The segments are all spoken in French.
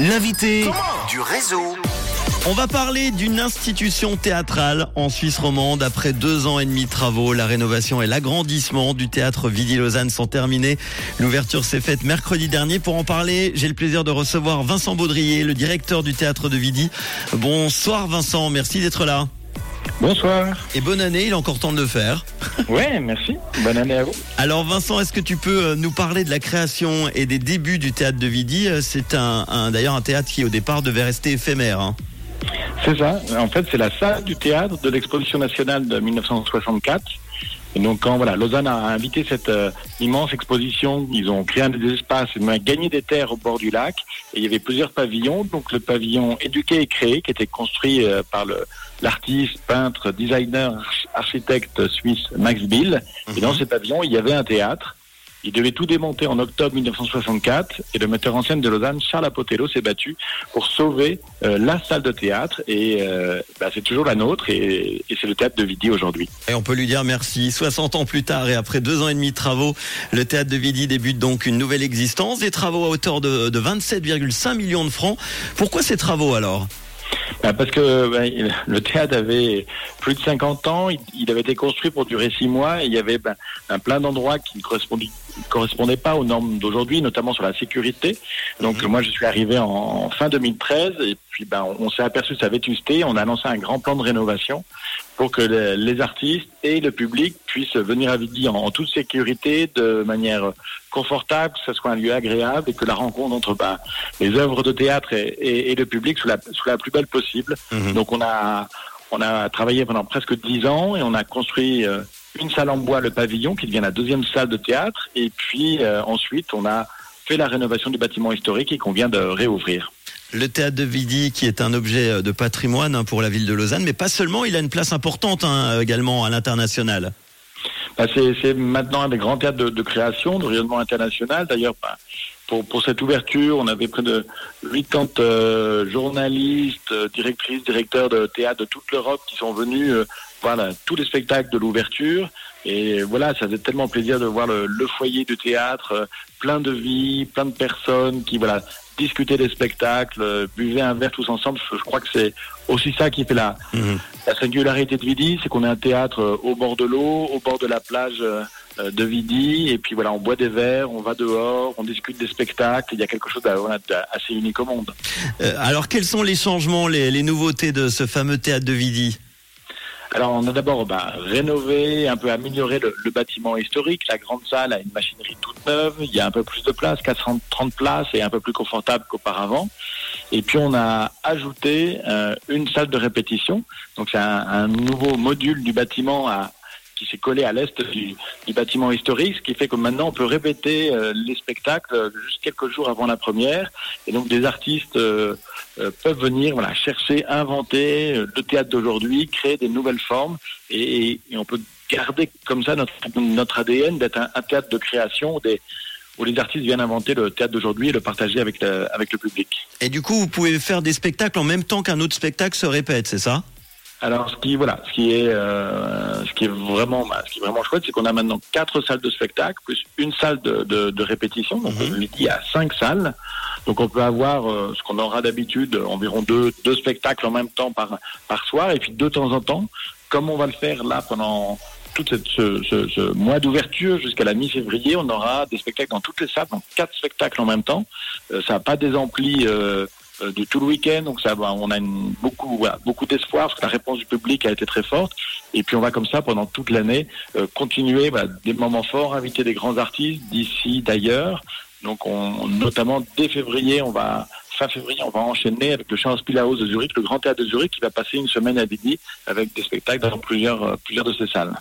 L'invité du réseau. On va parler d'une institution théâtrale en Suisse romande. Après deux ans et demi de travaux, la rénovation et l'agrandissement du théâtre Vidi-Lausanne sont terminés. L'ouverture s'est faite mercredi dernier. Pour en parler, j'ai le plaisir de recevoir Vincent Baudrier, le directeur du théâtre de Vidi. Bonsoir Vincent, merci d'être là. Bonsoir. Et bonne année, il est encore temps de le faire. Ouais, merci. Bonne année à vous. Alors Vincent, est-ce que tu peux euh, nous parler de la création et des débuts du théâtre de Vidi? Euh, C'est un, un- d'ailleurs un théâtre qui au départ devait rester éphémère. hein. C'est ça. En fait, c'est la salle du théâtre de l'exposition nationale de 1964. Et donc, quand voilà, Lausanne a invité cette euh, immense exposition, ils ont créé un des espaces, ils ont gagné des terres au bord du lac. Et il y avait plusieurs pavillons. Donc, le pavillon éduqué et créé, qui était construit euh, par le l'artiste, peintre, designer, arch- architecte suisse Max Bill. Et dans ce pavillon, il y avait un théâtre. Il devait tout démonter en octobre 1964 et le metteur en scène de Lausanne, Charles Apotello, s'est battu pour sauver euh, la salle de théâtre et euh, bah, c'est toujours la nôtre et, et c'est le théâtre de Vidi aujourd'hui. Et on peut lui dire merci. 60 ans plus tard et après deux ans et demi de travaux, le théâtre de Vidi débute donc une nouvelle existence. Des travaux à hauteur de, de 27,5 millions de francs. Pourquoi ces travaux alors? Parce que il- le théâtre avait plus de 50 ans, il, avait été construit pour durer six mois et il y avait un plein d'endroits qui ne correspondaient, pas aux normes d'aujourd'hui, notamment sur la sécurité. Donc moi je suis arrivé en, fin 2013 et puis bah, on, on s'est aperçu de sa vétusté, on a lancé un grand plan de rénovation pour que les, les artistes et le public puissent venir à Vidi en, en toute sécurité, de manière confortable, que ce soit un lieu agréable et que la rencontre entre les œuvres de théâtre et, et- et le public soit la, soit la plus belle possible. Mhm. Donc on a on a travaillé pendant presque dix ans et on a construit euh, une salle en bois, le pavillon, qui devient la deuxième salle de théâtre. Et puis euh, ensuite, on a fait la rénovation du bâtiment historique et qu'on vient de réouvrir. Le théâtre de Vidi qui est un objet de patrimoine hein, pour la ville de Lausanne, mais pas seulement, il a une place importante hein, également à l'international. Bah, c'est, c'est maintenant un des grands théâtres de, de création, de rayonnement international. D'ailleurs, bah, pour, pour cette ouverture, on avait près de 80 euh, journalistes, euh, directrices, directeurs de théâtre de toute l'Europe qui sont venus euh, voir la- tous les spectacles de l'ouverture. Et voilà, ça faisait tellement plaisir de voir le, le foyer du théâtre, euh, plein de vie, plein de personnes qui voilà discutaient des spectacles, euh, buvaient un verre tous ensemble. Je, je crois que c'est aussi ça qui fait la, Mhm. la singularité de Vidi, c'est qu'on a un théâtre euh, au bord de l'eau, au bord de la plage de Vidi, et puis voilà, on boit des verres, on va dehors, on discute des spectacles. Il y a quelque chose d'assez unique au monde. Euh, alors quels sont les changements, les, les nouveautés de ce fameux théâtre de Vidi? Alors, on a d'abord bah, rénové, un peu amélioré le, le bâtiment historique. La grande salle a une machinerie toute neuve. Il y a un peu plus de place, 430 places et un peu plus confortable qu'auparavant. Et puis, on a ajouté euh, une salle de répétition. Donc, c'est un, un nouveau module du bâtiment à, qui s'est collé à l'est du, bâtiment historique, ce qui fait que maintenant, on peut répéter euh, les spectacles euh, juste quelques jours avant la première. Et donc, des artistes... euh, peuvent venir voilà, chercher, inventer le théâtre d'aujourd'hui, créer des nouvelles formes et, on peut garder comme ça notre, ADN d'être un, théâtre de création où, les artistes viennent inventer le théâtre d'aujourd'hui et le partager avec le public. Et du coup, vous pouvez faire des spectacles en même temps qu'un autre spectacle se répète, c'est ça? Alors, ce qui voilà, ce qui est, euh, ce qui est vraiment, bah, ce qui est vraiment chouette, c'est qu'on a maintenant quatre salles de spectacle plus une salle de, de, de répétition. Donc, il y a cinq salles. Donc, on peut avoir euh, ce qu'on aura d'habitude, environ deux, deux spectacles en même temps par par soir, et puis de temps en temps, comme on va le faire là pendant tout cette, ce, ce, ce mois d'ouverture jusqu'à la mi-février, on aura des spectacles dans toutes les salles, donc quatre spectacles en même temps. Euh, ça n'a pas des amplis euh, de tout le week-end, donc ça, va- on a beaucoup, beaucoup d'espoir parce que la réponse du public a été très forte. Et puis on va comme ça pendant toute l'année euh, continuer voilà, des moments forts, inviter des grands artistes d'ici, d'ailleurs. Donc on, notamment dès février, on va fin février, on va enchaîner avec le Schauspielhaus de Zurich, le Grand Théâtre de Zurich, qui va passer une semaine à Vidi avec des spectacles dans plusieurs, euh, plusieurs de ces salles.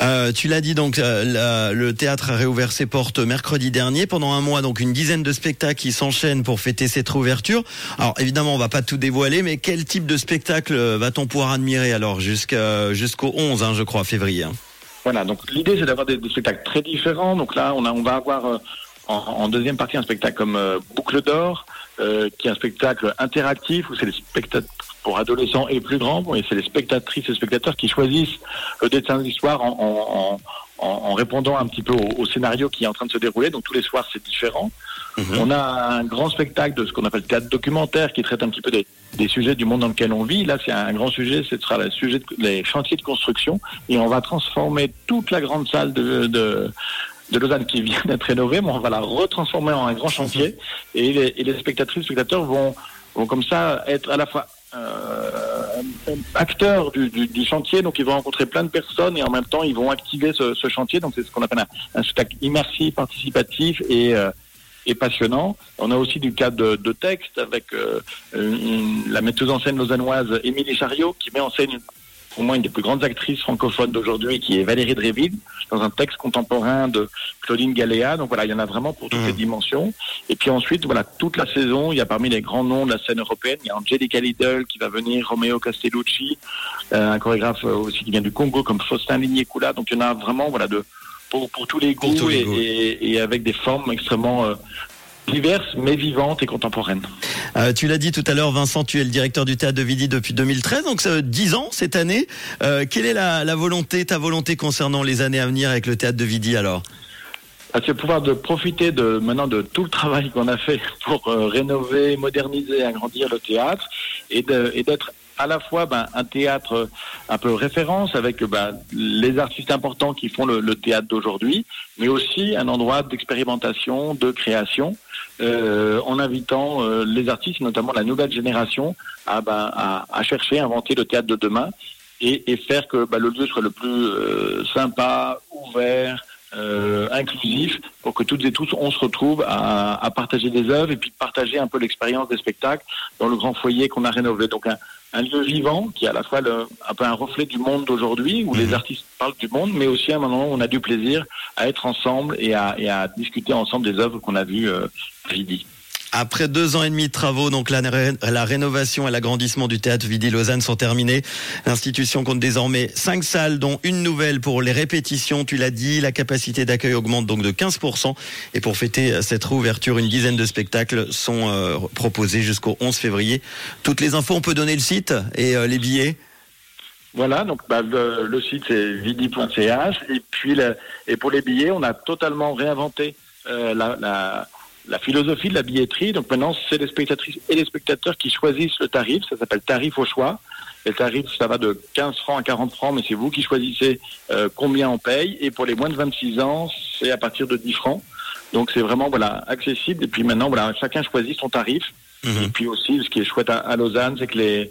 Euh, tu l'as dit donc, euh, le théâtre a réouvert ses portes mercredi dernier. Pendant un mois, donc une dizaine de spectacles qui s'enchaînent pour fêter cette réouverture. Alors évidemment, on va pas tout dévoiler, mais quel type de spectacle euh, va-t-on pouvoir admirer alors jusqu'au 11, hein, je crois, février? Voilà, donc l'idée c'est d'avoir des, spectacles très différents. Donc là, on, a, on va avoir euh, en, deuxième partie un spectacle comme Boucle d'or, euh, qui est un spectacle interactif où c'est les spectacles pour adolescents et plus grands, et c'est les spectatrices et spectateurs qui choisissent le dessin de l'histoire en, en, en, en, répondant un petit peu au, scénario qui est en train de se dérouler. Donc tous les soirs, c'est différent. Mhm. On a un grand spectacle de ce qu'on appelle théâtre documentaire qui traite un petit peu des, sujets du monde dans lequel on vit. Là, c'est un grand sujet, ce sera le sujet des chantiers de construction. Et on va transformer toute la grande salle de, de de Lausanne qui vient d'être rénovée, mais on va la retransformer en un grand chantier et les, et les spectatrices, spectateurs vont, vont comme ça être à la fois euh, acteurs du, du, du, chantier, donc ils vont rencontrer plein de personnes et en même temps ils vont activer ce, ce chantier. Donc c'est ce qu'on appelle un, un, spectacle immersif, participatif et, euh, et passionnant. On a aussi du cadre de, de texte avec euh, la metteuse en scène lausannoise Émilie Chariot qui met en scène pour moi une des plus grandes actrices francophones d'aujourd'hui, qui est Valérie Dréville, dans un texte contemporain de Claudine Galéa. Donc voilà, il y en a vraiment pour toutes les mmh. dimensions. Et puis ensuite, voilà, toute la saison, il y a parmi les grands noms de la scène européenne, il y a Angelica Lidl qui va venir, Romeo Castellucci, euh, un chorégraphe aussi qui vient du Congo comme Faustin Ligné-Coula. Donc il y en a vraiment, voilà, de pour, pour tous les goûts, et, Et, avec des formes extrêmement euh, diverses mais vivantes et contemporaines. Euh, tu l'as dit tout à l'heure, Vincent, tu es le directeur du théâtre de Vidi depuis 2013, donc ça 10 ans cette année. Euh, quelle est la, la, volonté, ta volonté concernant les années à venir avec le théâtre de Vidi alors? Ah, c'est pouvoir de profiter de maintenant de tout le travail qu'on a fait pour euh, rénover, moderniser, agrandir le théâtre et d'être à la fois ben, un théâtre un peu référence avec ben, les artistes importants qui font le, théâtre d'aujourd'hui, mais aussi un endroit d'expérimentation, de création, euh, en invitant euh, les artistes, notamment la nouvelle génération, à, ben, à, à, chercher, à inventer le théâtre de demain et, et faire que ben, le lieu soit le plus euh, sympa, ouvert, euh, inclusif pour que toutes et tous on se retrouve à, à, partager des œuvres et puis partager un peu l'expérience des spectacles dans le grand foyer qu'on a rénové. Donc un, un, lieu vivant qui est à la fois le, un peu un reflet du monde d'aujourd'hui où les mhm. artistes parlent du monde, mais aussi un moment où on a du plaisir à être ensemble et à, et à discuter ensemble des œuvres qu'on a vues euh, à Vidi. Après deux ans et demi de travaux, donc la, la rénovation et l'agrandissement du théâtre Vidi Lausanne sont terminés. L'institution compte désormais cinq salles, dont une nouvelle pour les répétitions. Tu l'as dit, la capacité d'accueil augmente donc de 15%. Et pour fêter cette réouverture, une dizaine de spectacles sont euh, proposés jusqu'au 11 février. Toutes les infos, on peut donner le site et euh, les billets? Voilà, donc bah, le, site c'est vidi.ch et puis et pour les billets, on a totalement réinventé euh, la, la la philosophie de la billetterie. Donc maintenant, c'est les spectatrices et les spectateurs qui choisissent le tarif. Ça s'appelle tarif au choix. Et le tarif, ça va de 15 francs à 40 francs, mais c'est vous qui choisissez euh, combien on paye. Et pour les moins de 26 ans, c'est à partir de 10 francs. Donc c'est vraiment voilà accessible. Et puis maintenant, voilà, chacun choisit son tarif. Mhm. Et puis aussi, ce qui est chouette à, Lausanne, c'est que les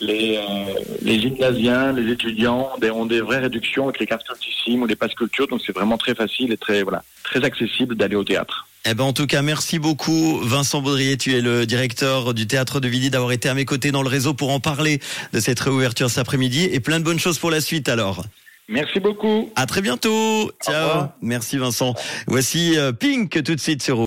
les, euh, les gymnasiens, les étudiants ont des vraies réductions avec les cartes cultissimes ou les passes culture. Donc c'est vraiment très facile et très voilà très accessible d'aller au théâtre. Eh ben en tout cas, merci beaucoup Vincent Baudrier, tu es le directeur du théâtre de Villy d'avoir été à mes côtés dans le réseau pour en parler de cette réouverture cet après-midi et plein de bonnes choses pour la suite alors. Merci beaucoup. À très bientôt. Ciao. Merci Vincent. Voici euh, Pink tout de suite sur